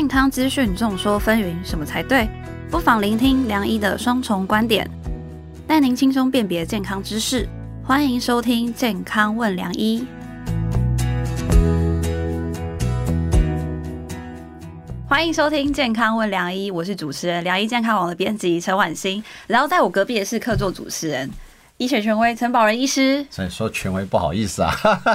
健康资讯众说纷纭，什么才对？不妨聆听梁医的双重观点，带您轻松辨别健康知识。欢迎收听《健康问梁医》。欢迎收听《健康问梁医》，我是主持人梁医健康网的编辑陈婉欣，然后在我隔壁的是客座主持人。医学权威陈宝仁医师，所以说权威不好意思啊，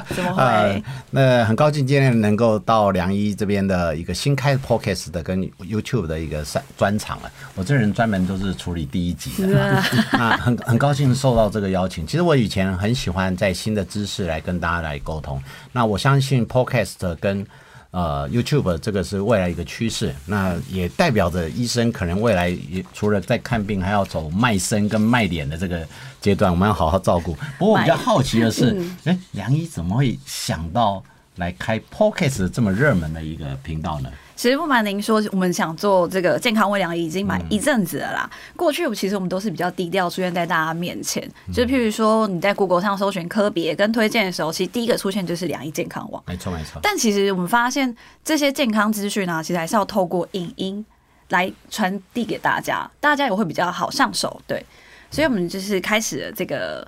怎么会？那很高兴今天能够到梁医这边的一个新开 podcast 的跟 YouTube 的一个专专场了。我这人专门都是处理第一集的，那 很很高兴受到这个邀请。其实我以前很喜欢在新的知识来跟大家来沟通。那我相信 podcast 跟呃，YouTube 这个是未来一个趋势，那也代表着医生可能未来也除了在看病，还要走卖身跟卖脸的这个阶段，我们要好好照顾。不过我比较好奇的是，哎，梁医怎么会想到来开 Podcast 这么热门的一个频道呢？其实不瞒您说，我们想做这个健康微量已经买一阵子了啦。过去其实我们都是比较低调出现在大家面前，就譬如说你在 Google 上搜寻科别跟推荐的时候，其实第一个出现就是良医健康网。没错没错。但其实我们发现这些健康资讯呢，其实还是要透过影音来传递给大家，大家也会比较好上手。对，所以我们就是开始了这个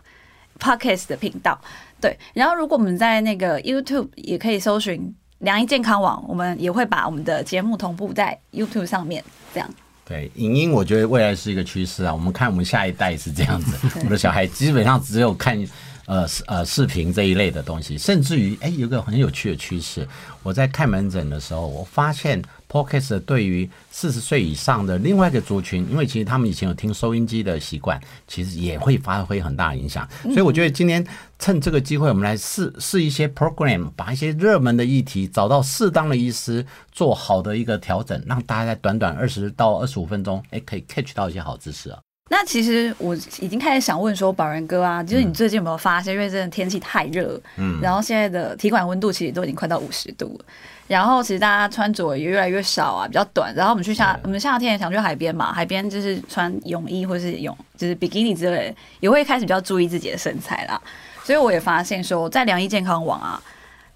Podcast 的频道。对，然后如果我们在那个 YouTube 也可以搜寻。良医健康网，我们也会把我们的节目同步在 YouTube 上面，这样。对，影音我觉得未来是一个趋势啊。我们看我们下一代是这样子，我的小孩基本上只有看呃呃视频这一类的东西，甚至于哎，有个很有趣的趋势，我在看门诊的时候，我发现。Podcast 对于四十岁以上的另外一个族群，因为其实他们以前有听收音机的习惯，其实也会发挥很大影响。所以我觉得今天趁这个机会，我们来试试一些 program，把一些热门的议题找到适当的医师，做好的一个调整，让大家在短短二十到二十五分钟，哎，可以 catch 到一些好知识啊。那其实我已经开始想问说，宝仁哥啊，就是你最近有没有发现，因为真的天气太热，嗯，然后现在的体感温度其实都已经快到五十度了。然后其实大家穿着也越来越少啊，比较短。然后我们去夏，我们夏天也想去海边嘛，海边就是穿泳衣或是泳，就是比基尼之类，也会开始比较注意自己的身材啦。所以我也发现说，在良医健康网啊，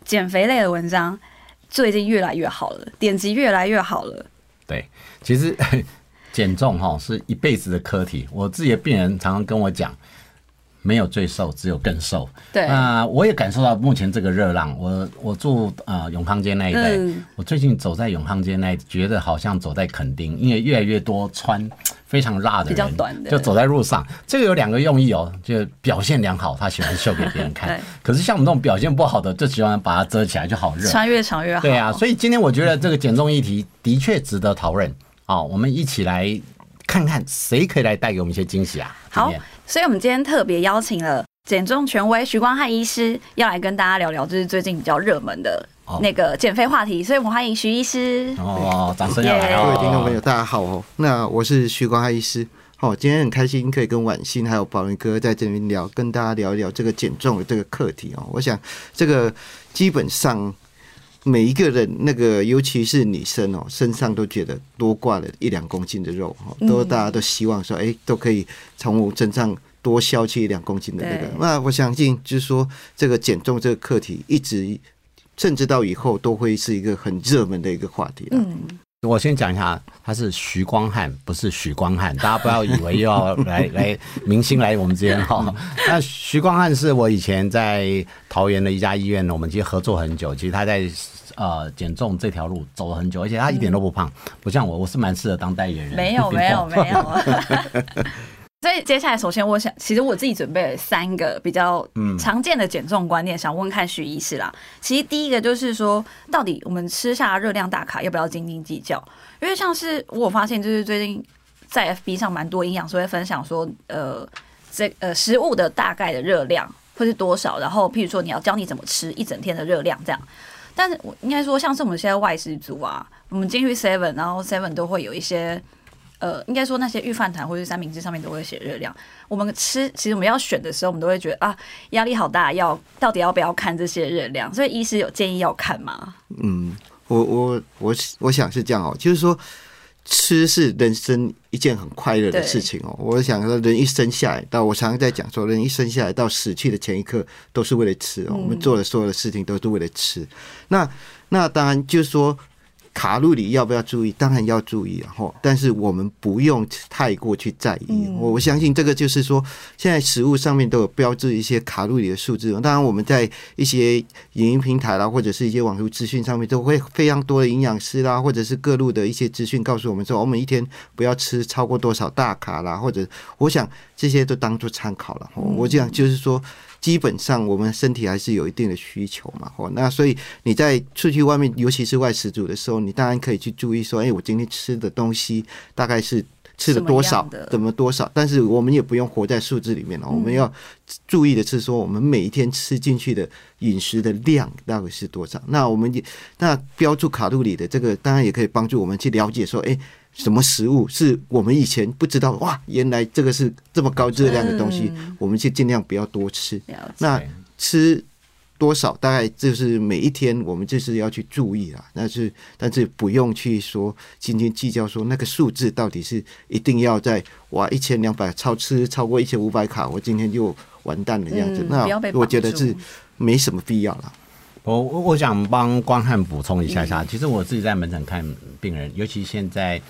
减肥类的文章最近越来越好了，点击越来越好了。对，其实减重哈是一辈子的课题。我自己的病人常常跟我讲。没有最瘦，只有更瘦。对，那我也感受到目前这个热浪。我我住呃永康街那一带，我最近走在永康街那，觉得好像走在垦丁，因为越来越多穿非常辣的人，比较短的，就走在路上。这个有两个用意哦，就表现良好，他喜欢秀给别人看。可是像我们这种表现不好的，就喜欢把它遮起来，就好热。穿越长越好。对啊，所以今天我觉得这个减重议题的确值得讨论。哦，我们一起来看看谁可以来带给我们一些惊喜啊！好。所以，我们今天特别邀请了减重权威徐光汉医师，要来跟大家聊聊，就是最近比较热门的那个减肥话题。所以我们欢迎徐医师。哦，掌声要来各位听众朋友，大家好哦。那我是徐光汉医师。好，今天很开心可以跟婉欣还有宝仁哥在这边聊，跟大家聊一聊这个减重的这个课题哦。我想，这个基本上每一个人，那个尤其是女生哦，身上都觉得多挂了一两公斤的肉哈，都大家都希望说，哎，都可以从我身上。多消去一两公斤的那个，那我相信就是说，这个减重这个课题，一直甚至到以后都会是一个很热门的一个话题。嗯，我先讲一下，他是徐光汉，不是许光汉，大家不要以为又要来来明星来我们这边哈。那徐光汉是我以前在桃园的一家医院，我们其实合作很久，其实他在呃减重这条路走了很久，而且他一点都不胖，不像我，我是蛮适合当代言人。没有，没有，没有。所以接下来，首先我想，其实我自己准备了三个比较常见的减重观念，想问看徐医师啦。其实第一个就是说，到底我们吃下热量大卡要不要斤斤计较？因为像是我发现，就是最近在 FB 上蛮多营养师会分享说，呃，这呃食物的大概的热量会是多少，然后譬如说你要教你怎么吃一整天的热量这样。但是我应该说，像是我们现在外食族啊，我们进去 Seven，然后 Seven 都会有一些。呃，应该说那些预饭团或者三明治上面都会写热量。我们吃，其实我们要选的时候，我们都会觉得啊，压力好大，要到底要不要看这些热量？所以医师有建议要看吗？嗯，我我我我想是这样哦，就是说吃是人生一件很快乐的事情哦。我想说，人一生下来到我常常在讲说，人一生下来到死去的前一刻都是为了吃哦。我们做的所有的事情都是为了吃。那那当然就是说。卡路里要不要注意？当然要注意，然后，但是我们不用太过去在意。我我相信这个就是说，现在食物上面都有标志一些卡路里的数字。当然，我们在一些影音平台啦，或者是一些网络资讯上面，都会非常多的营养师啦，或者是各路的一些资讯告诉我们说，我们一天不要吃超过多少大卡啦，或者我想这些都当做参考了。我讲就是说。基本上，我们身体还是有一定的需求嘛，哦，那所以你在出去外面，尤其是外食组的时候，你当然可以去注意说，哎，我今天吃的东西大概是吃了多少，怎么多少？但是我们也不用活在数字里面了，我们要注意的是说，我们每一天吃进去的饮食的量大概是多少？那我们也那标注卡路里的这个，当然也可以帮助我们去了解说，哎。什么食物是我们以前不知道？哇，原来这个是这么高热量的东西，我们就尽量不要多吃。那吃多少，大概就是每一天我们就是要去注意啊。但是，但是不用去说斤斤计较，说那个数字到底是一定要在哇一千两百超吃超过一千五百卡，我今天就完蛋了这样子。那我觉得是没什么必要了。我我想帮光汉补充一下下，其实我自己在门诊看病人，尤其现在。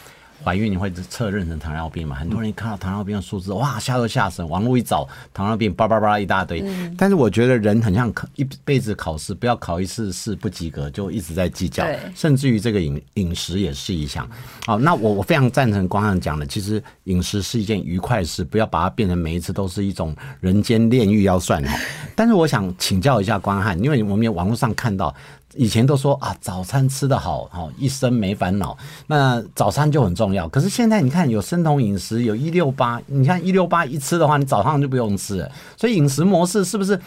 怀孕你会测妊娠糖尿病嘛？很多人看到糖尿病的数字，哇，吓都吓死。网络一找糖尿病，叭叭叭一大堆。但是我觉得人很像考一辈子考试，不要考一次试不及格就一直在计较。甚至于这个饮饮食也是一项。好，那我我非常赞成光汉讲的，其实饮食是一件愉快事，不要把它变成每一次都是一种人间炼狱要算好。但是我想请教一下光汉，因为我们有网络上看到。以前都说啊，早餐吃得好，好一生没烦恼。那早餐就很重要。可是现在你看，有生酮饮食，有一六八。你看一六八一吃的话，你早上就不用吃。所以饮食模式是不是？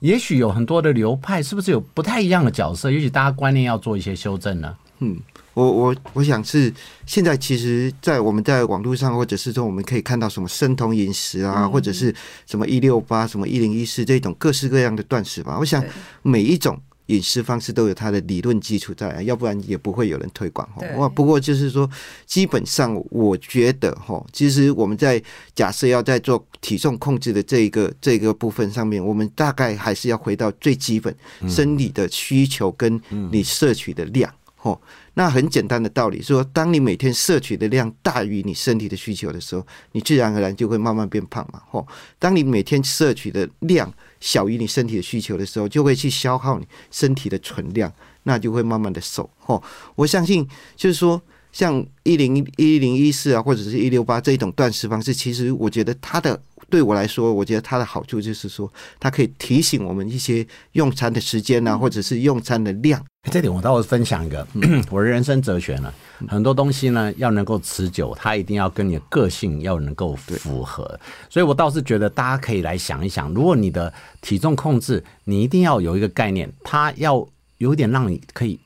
也许有很多的流派，是不是有不太一样的角色？也许大家观念要做一些修正呢？嗯，我我我想是现在，其实，在我们在网络上，或者是说我们可以看到什么生酮饮食啊，或者是什么一六八、什么一零一四这种各式各样的断食法。我想每一种。饮食方式都有它的理论基础在，要不然也不会有人推广哈。哇，不过就是说，基本上我觉得哈，其实我们在假设要在做体重控制的这一个这个部分上面，我们大概还是要回到最基本生理的需求跟你摄取的量。哦，那很简单的道理，说当你每天摄取的量大于你身体的需求的时候，你自然而然就会慢慢变胖嘛。哦，当你每天摄取的量小于你身体的需求的时候，就会去消耗你身体的存量，那就会慢慢的瘦。吼，我相信就是说，像一零一零一四啊，或者是一六八这一种断食方式，其实我觉得它的。对我来说，我觉得它的好处就是说，它可以提醒我们一些用餐的时间啊，或者是用餐的量。这点我倒是分享一个 我的人生哲学呢。很多东西呢，要能够持久，它一定要跟你的个性要能够符合。所以我倒是觉得大家可以来想一想，如果你的体重控制，你一定要有一个概念，它要有点让你可以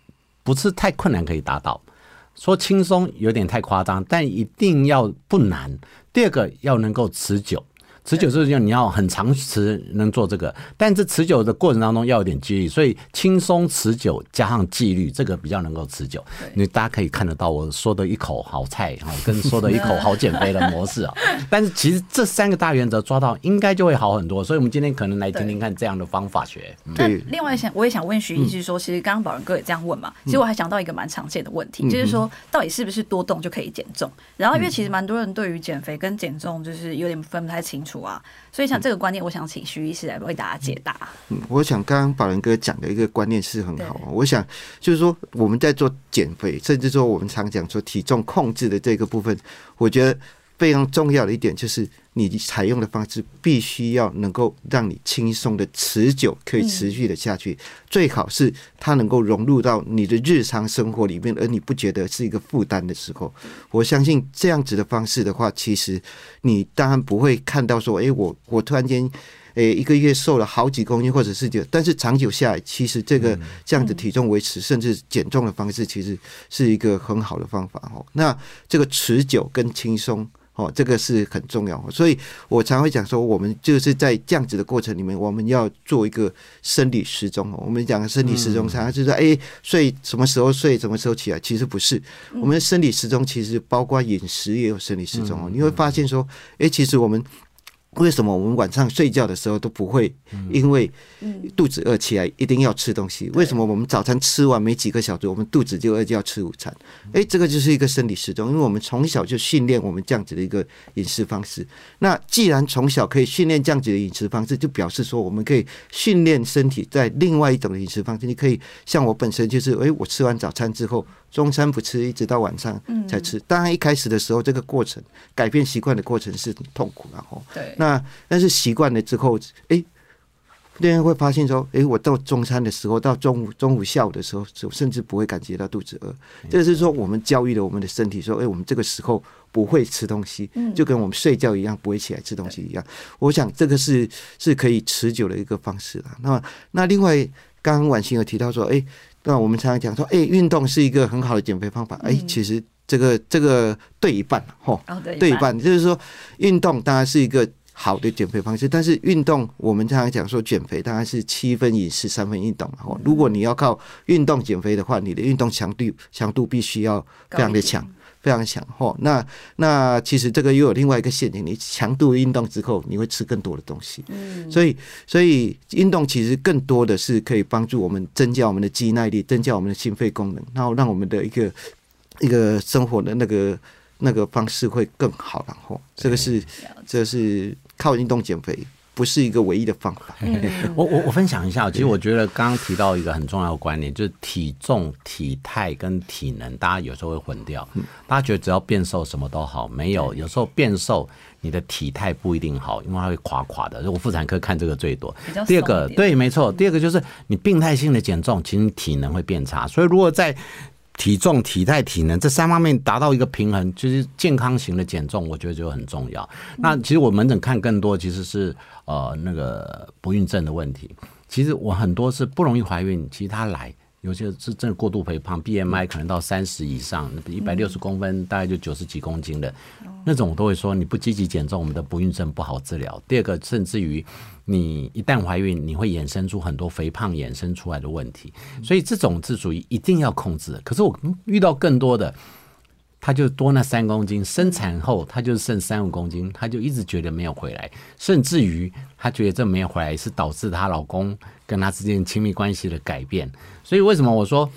不是太困难可以达到。说轻松有点太夸张，但一定要不难。第二个要能够持久。持久是要你要很长时能做这个，但这持久的过程当中要有点纪律，所以轻松持久加上纪律，这个比较能够持久。你大家可以看得到我说的一口好菜哈，跟说的一口好减肥的模式啊。但是其实这三个大原则抓到，应该就会好很多。所以我们今天可能来听听看这样的方法学。对，另外想我也想问徐医师说，其实刚刚宝仁哥也这样问嘛，其实我还想到一个蛮常见的问题，就是说到底是不是多动就可以减重？然后因为其实蛮多人对于减肥跟减重就是有点分不太清楚。啊，所以像这个观念，我想请徐医师来为大家解答。嗯，我想刚刚宝仁哥讲的一个观念是很好。我想就是说，我们在做减肥，甚至说我们常讲说体重控制的这个部分，我觉得。非常重要的一点就是，你采用的方式必须要能够让你轻松的、持久、可以持续的下去。最好是它能够融入到你的日常生活里面，而你不觉得是一个负担的时候。我相信这样子的方式的话，其实你当然不会看到说，哎，我我突然间，诶，一个月瘦了好几公斤，或者是就，但是长久下来，其实这个这样子体重维持甚至减重的方式，其实是一个很好的方法哦。那这个持久跟轻松。哦，这个是很重要，所以我常会讲说，我们就是在这样子的过程里面，我们要做一个生理时钟。我们讲生理时钟，常常就是说，哎，睡什么时候睡，什么时候起来，其实不是。我们的生理时钟其实包括饮食也有生理时钟哦。你会发现说，哎，其实我们为什么我们晚上睡觉的时候都不会因为肚子饿起来一定要吃东西？为什么我们早餐吃完没几个小时，我们肚子就饿就要吃午餐？诶，这个就是一个生理时钟，因为我们从小就训练我们这样子的一个饮食方式。那既然从小可以训练这样子的饮食方式，就表示说我们可以训练身体在另外一种饮食方式。你可以像我本身就是，诶，我吃完早餐之后。中餐不吃，一直到晚上才吃。当然，一开始的时候，这个过程改变习惯的过程是很痛苦，然后，对，那但是习惯了之后，哎，别人会发现说，哎，我到中餐的时候，到中午、中午、下午的时候，甚至不会感觉到肚子饿。这是说，我们教育了我们的身体，说，哎，我们这个时候不会吃东西，就跟我们睡觉一样，不会起来吃东西一样。我想，这个是是可以持久的一个方式了。那那另外，刚刚婉欣有提到说，哎。那我们常常讲说，哎，运动是一个很好的减肥方法。哎，其实这个这个对一半哦，对一半，就是说运动当然是一个好的减肥方式，但是运动我们常常讲说减肥当然是七分饮食三分运动嘛。如果你要靠运动减肥的话，你的运动强度强度必须要非常的强。非常强哦，那那其实这个又有另外一个陷阱，你强度运动之后，你会吃更多的东西，嗯，所以所以运动其实更多的是可以帮助我们增加我们的肌耐力，增加我们的心肺功能，然后让我们的一个一个生活的那个那个方式会更好，然后这个是这是靠运动减肥。不是一个唯一的方法。我我我分享一下，其实我觉得刚刚提到一个很重要的观念，就是体重、体态跟体能，大家有时候会混掉。大家觉得只要变瘦什么都好，没有，有时候变瘦你的体态不一定好，因为它会垮垮的。我妇产科看这个最多。第二个，对，没错。第二个就是你病态性的减重，其实体能会变差。所以如果在体重、体态、体能这三方面达到一个平衡，就是健康型的减重，我觉得就很重要。那其实我门诊看更多其实是呃那个不孕症的问题。其实我很多是不容易怀孕，其实他来有些是真的过度肥胖，BMI 可能到三十以上，一百六十公分大概就九十几公斤的，那种我都会说你不积极减重，我们的不孕症不好治疗。第二个，甚至于。你一旦怀孕，你会衍生出很多肥胖衍生出来的问题，所以这种是属于一定要控制。可是我遇到更多的，他就多那三公斤，生产后他就剩三五公斤，他就一直觉得没有回来，甚至于他觉得这没有回来是导致她老公跟她之间亲密关系的改变。所以为什么我说？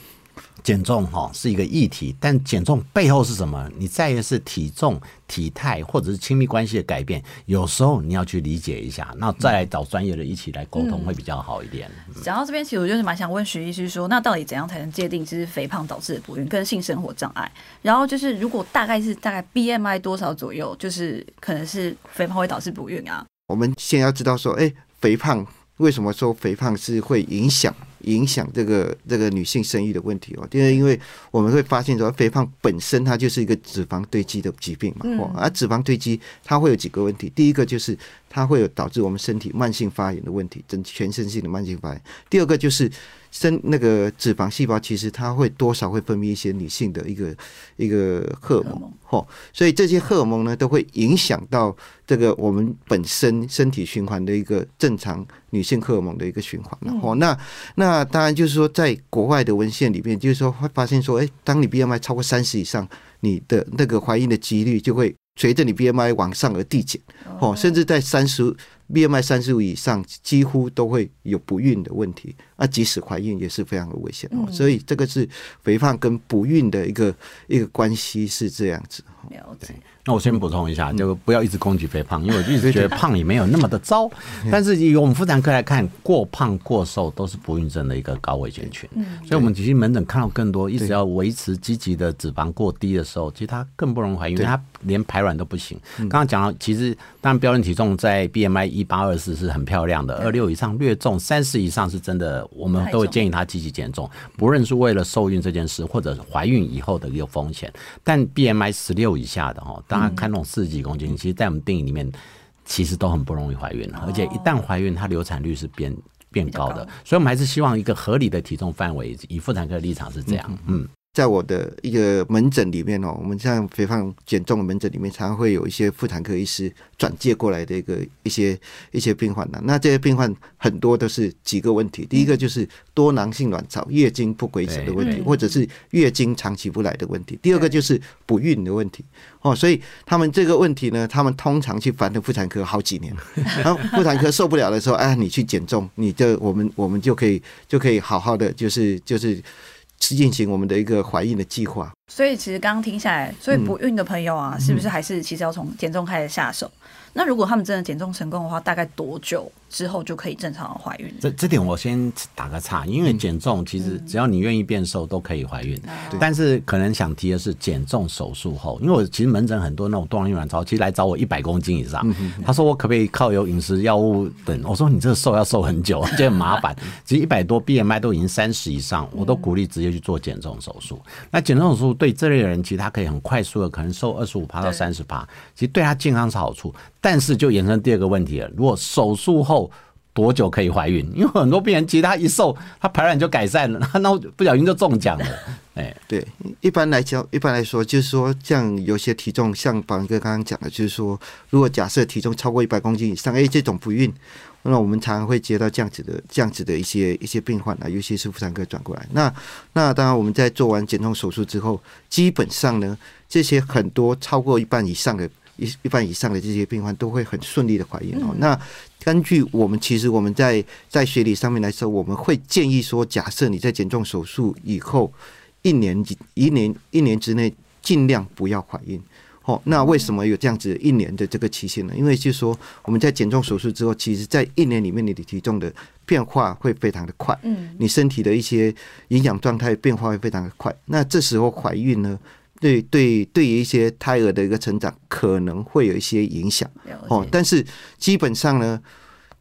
减重哈是一个议题，但减重背后是什么？你在意是体重、体态或者是亲密关系的改变，有时候你要去理解一下，那再来找专业的一起来沟通会比较好一点。讲到这边，其实我就是蛮想问徐医师说，那到底怎样才能界定就是肥胖导致的不孕跟性生活障碍？然后就是如果大概是大概 BMI 多少左右，就是可能是肥胖会导致不孕啊？我们先要知道说，哎，肥胖为什么说肥胖是会影响？影响这个这个女性生育的问题哦，第二因为我们会发现说，肥胖本身它就是一个脂肪堆积的疾病嘛，哦，而脂肪堆积它会有几个问题，第一个就是它会有导致我们身体慢性发炎的问题，整全身性的慢性发炎，第二个就是。身那个脂肪细胞，其实它会多少会分泌一些女性的一个一个荷尔蒙，哦，所以这些荷尔蒙呢，都会影响到这个我们本身身体循环的一个正常女性荷尔蒙的一个循环，哦，那那当然就是说，在国外的文献里面，就是说会发现说，哎，当你 BMI 超过三十以上，你的那个怀孕的几率就会随着你 BMI 往上而递减，哦，甚至在三十。BMI 三十五以上，几乎都会有不孕的问题。那即使怀孕也是非常的危险哦。所以这个是肥胖跟不孕的一个一个关系是这样子。了解。那我先补充一下，就不要一直攻击肥胖，因为我一直觉得胖也没有那么的糟。但是以我们妇产科来看，过胖过瘦都是不孕症的一个高危险群。所以，我们其实门诊看到更多，一直要维持积极的脂肪过低的时候，其实它更不容易怀孕，因为它连排卵都不行。刚刚讲到，其实当然标准体重在 BMI 一八二四是很漂亮的，二六以上略重，三十以上是真的，我们都会建议他积极减重，不论是为了受孕这件事，或者怀孕以后的一个风险。但 BMI 十六以下的哈，大家看那种四十几公斤，其实，在我们定义里面，其实都很不容易怀孕，而且一旦怀孕，它流产率是变变高的。所以，我们还是希望一个合理的体重范围。以妇产科的立场是这样，嗯。在我的一个门诊里面哦，我们像肥胖减重的门诊里面，常常会有一些妇产科医师转介过来的一个一些一些病患呢。那这些病患很多都是几个问题，第一个就是多囊性卵巢、月经不规则的问题，或者是月经长期不来的问题。第二个就是不孕的问题哦，所以他们这个问题呢，他们通常去烦的妇产科好几年，然后妇产科受不了的时候，哎，你去减重，你就我们我们就可以就可以好好的就是就是。是进行我们的一个怀孕的计划，所以其实刚刚听下来，所以不孕的朋友啊，是不是还是其实要从减重开始下手？那如果他们真的减重成功的话，大概多久之后就可以正常的怀孕？这这点我先打个岔，因为减重其实只要你愿意变瘦都可以怀孕。但是可能想提的是减重手术后，因为我其实门诊很多那种多囊性卵巢，其实来找我一百公斤以上，他说我可不可以靠有饮食药物等？我说你这个瘦要瘦很久，就很麻烦。其实一百多 BMI 都已经三十以上，我都鼓励直接去做减重手术。那减重手术对这类人，其实他可以很快速的可能瘦二十五趴到三十趴，其实对他健康是好处。但是就衍生第二个问题了，如果手术后多久可以怀孕？因为很多病人其实他一瘦，他排卵就改善了，那不小心就中奖了。哎，对，一般来讲，一般来说就是说，像有些体重，像宝哥刚刚讲的，就是说，如果假设体重超过一百公斤以上，哎，这种不孕，那我们常常会接到这样子的、这样子的一些一些病患啊，尤其是妇产科转过来。那那当然，我们在做完减重手术之后，基本上呢，这些很多超过一半以上的。一一半以上的这些病患都会很顺利的怀孕哦。那根据我们其实我们在在学理上面来说，我们会建议说，假设你在减重手术以后一年一年一年之内尽量不要怀孕。哦，那为什么有这样子一年的这个期限呢？因为就是说我们在减重手术之后，其实在一年里面你的体重的变化会非常的快，嗯，你身体的一些营养状态变化会非常的快。那这时候怀孕呢？对对，对于一些胎儿的一个成长可能会有一些影响哦，但是基本上呢，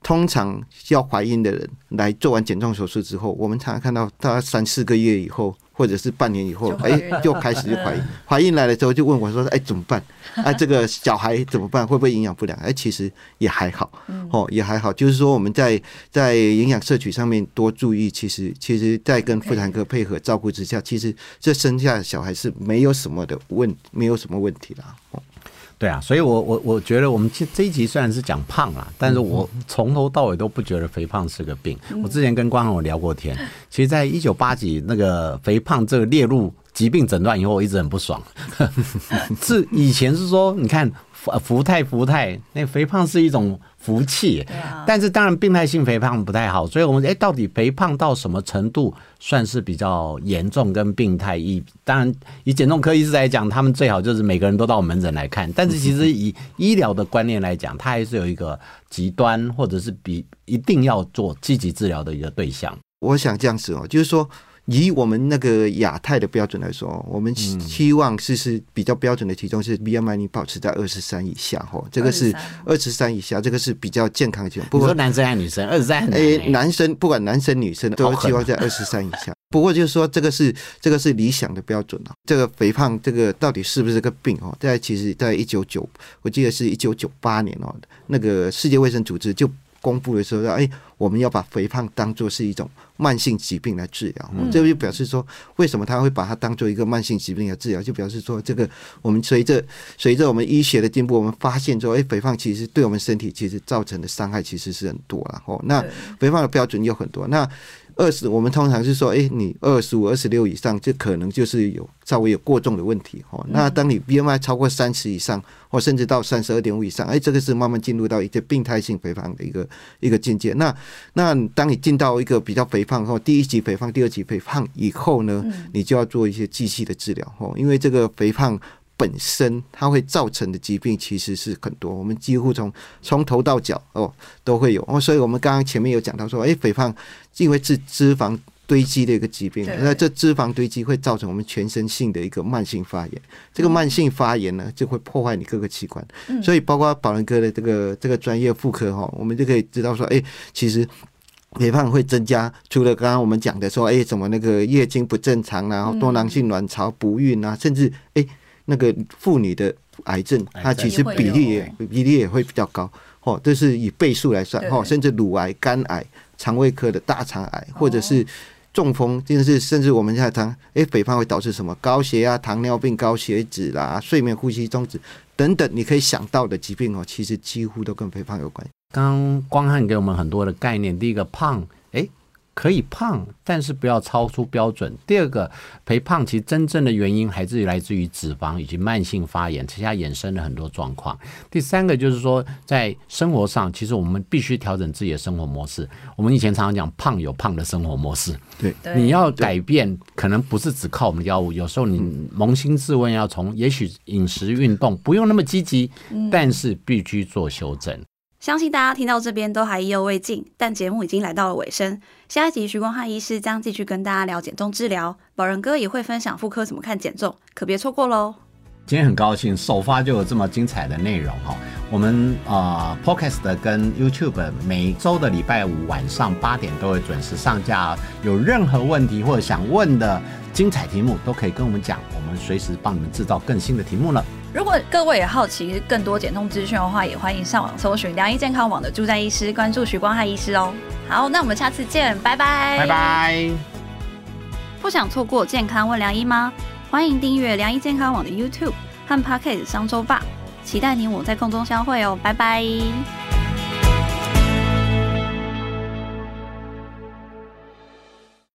通常要怀孕的人来做完减重手术之后，我们常常看到大概三四个月以后。或者是半年以后，哎，就开始就怀孕，怀孕来了之后就问我说：“哎，怎么办？啊，这个小孩怎么办？会不会营养不良？”哎，其实也还好，哦，也还好。就是说我们在在营养摄取上面多注意，其实其实，在跟妇产科配合照顾之下，其实这生下小孩是没有什么的问，没有什么问题啦。对啊，所以，我我我觉得我们这这一集虽然是讲胖啊，但是我从头到尾都不觉得肥胖是个病。我之前跟关宏我聊过天，其实，在一九八几那个肥胖这个列入疾病诊断以后，我一直很不爽。是以前是说，你看福福泰福泰，那肥胖是一种。福气，但是当然病态性肥胖不太好，所以我们哎，到底肥胖到什么程度算是比较严重跟病态？以当然以减重科医师来讲，他们最好就是每个人都到门诊来看。但是其实以医疗的观念来讲，它还是有一个极端或者是比一定要做积极治疗的一个对象。我想这样子哦，就是说。以我们那个亚太的标准来说，我们期望是是比较标准的体重是 BMI 你保持在二十三以下哈，这个是二十三以下，这个是比较健康的体重。不说男生还是女生，二十三。诶，男生不管男生女生都希望在二十三以下。不过就是说，这个是这个是理想的标准啊。这个肥胖这个到底是不是个病哦？在其实，在一九九，我记得是一九九八年哦，那个世界卫生组织就。公布的时候说：“哎，我们要把肥胖当做是一种慢性疾病来治疗。”这就表示说，为什么他会把它当做一个慢性疾病来治疗？就表示说，这个我们随着随着我们医学的进步，我们发现说，哎，肥胖其实对我们身体其实造成的伤害其实是很多了。哦，那肥胖的标准有很多。那二十，我们通常是说，哎，你二十五、二十六以上，这可能就是有稍微有过重的问题。哦，那当你 BMI 超过三十以上，或甚至到三十二点五以上，哎，这个是慢慢进入到一个病态性肥胖的一个一个境界。那那当你进到一个比较肥胖后，第一级肥胖、第二级肥胖以后呢，你就要做一些继续的治疗。哦，因为这个肥胖。本身它会造成的疾病其实是很多，我们几乎从从头到脚哦都会有。哦，所以我们刚刚前面有讲到说，哎，肥胖因为是脂肪堆积的一个疾病，那这脂肪堆积会造成我们全身性的一个慢性发炎，这个慢性发炎呢就会破坏你各个器官，所以包括宝仁哥的这个这个专业妇科哈，我们就可以知道说，哎，其实肥胖会增加，除了刚刚我们讲的说，哎，怎么那个月经不正常啊，多囊性卵巢不孕啊，甚至哎。那个妇女的癌症，它其实比例也比例也会比较高，哦，这是以倍数来算，哦，甚至乳癌、肝癌、肠胃科的大肠癌，或者是。中风，甚至甚至我们现在谈，哎，肥胖会导致什么？高血压、糖尿病、高血脂啦，睡眠呼吸中止等等，你可以想到的疾病哦，其实几乎都跟肥胖有关。刚光汉给我们很多的概念，第一个胖。可以胖，但是不要超出标准。第二个，肥胖其实真正的原因还是来自于脂肪以及慢性发炎，其他衍生了很多状况。第三个就是说，在生活上，其实我们必须调整自己的生活模式。我们以前常常讲，胖有胖的生活模式。对，你要改变，可能不是只靠我们的药物，有时候你扪心自问，要从也许饮食、运动不用那么积极，但是必须做修正。相信大家听到这边都还意犹未尽，但节目已经来到了尾声。下一集徐光汉医师将继续跟大家聊减重治疗，宝仁哥也会分享妇科怎么看减重，可别错过喽！今天很高兴首发就有这么精彩的内容哈。我们啊，Podcast 跟 YouTube 每周的礼拜五晚上八点都会准时上架。有任何问题或者想问的精彩题目，都可以跟我们讲，我们随时帮你们制造更新的题目了。如果各位也好奇更多减重资讯的话，也欢迎上网搜寻良医健康网的助战医师，关注徐光汉医师哦。好，那我们下次见，拜拜，拜拜。不想错过健康问良医吗？欢迎订阅良医健康网的 YouTube 和 Pocket 商周吧，期待你我在空中相会哦，拜拜。